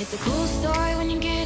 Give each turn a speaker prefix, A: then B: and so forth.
A: It's a cool story when you get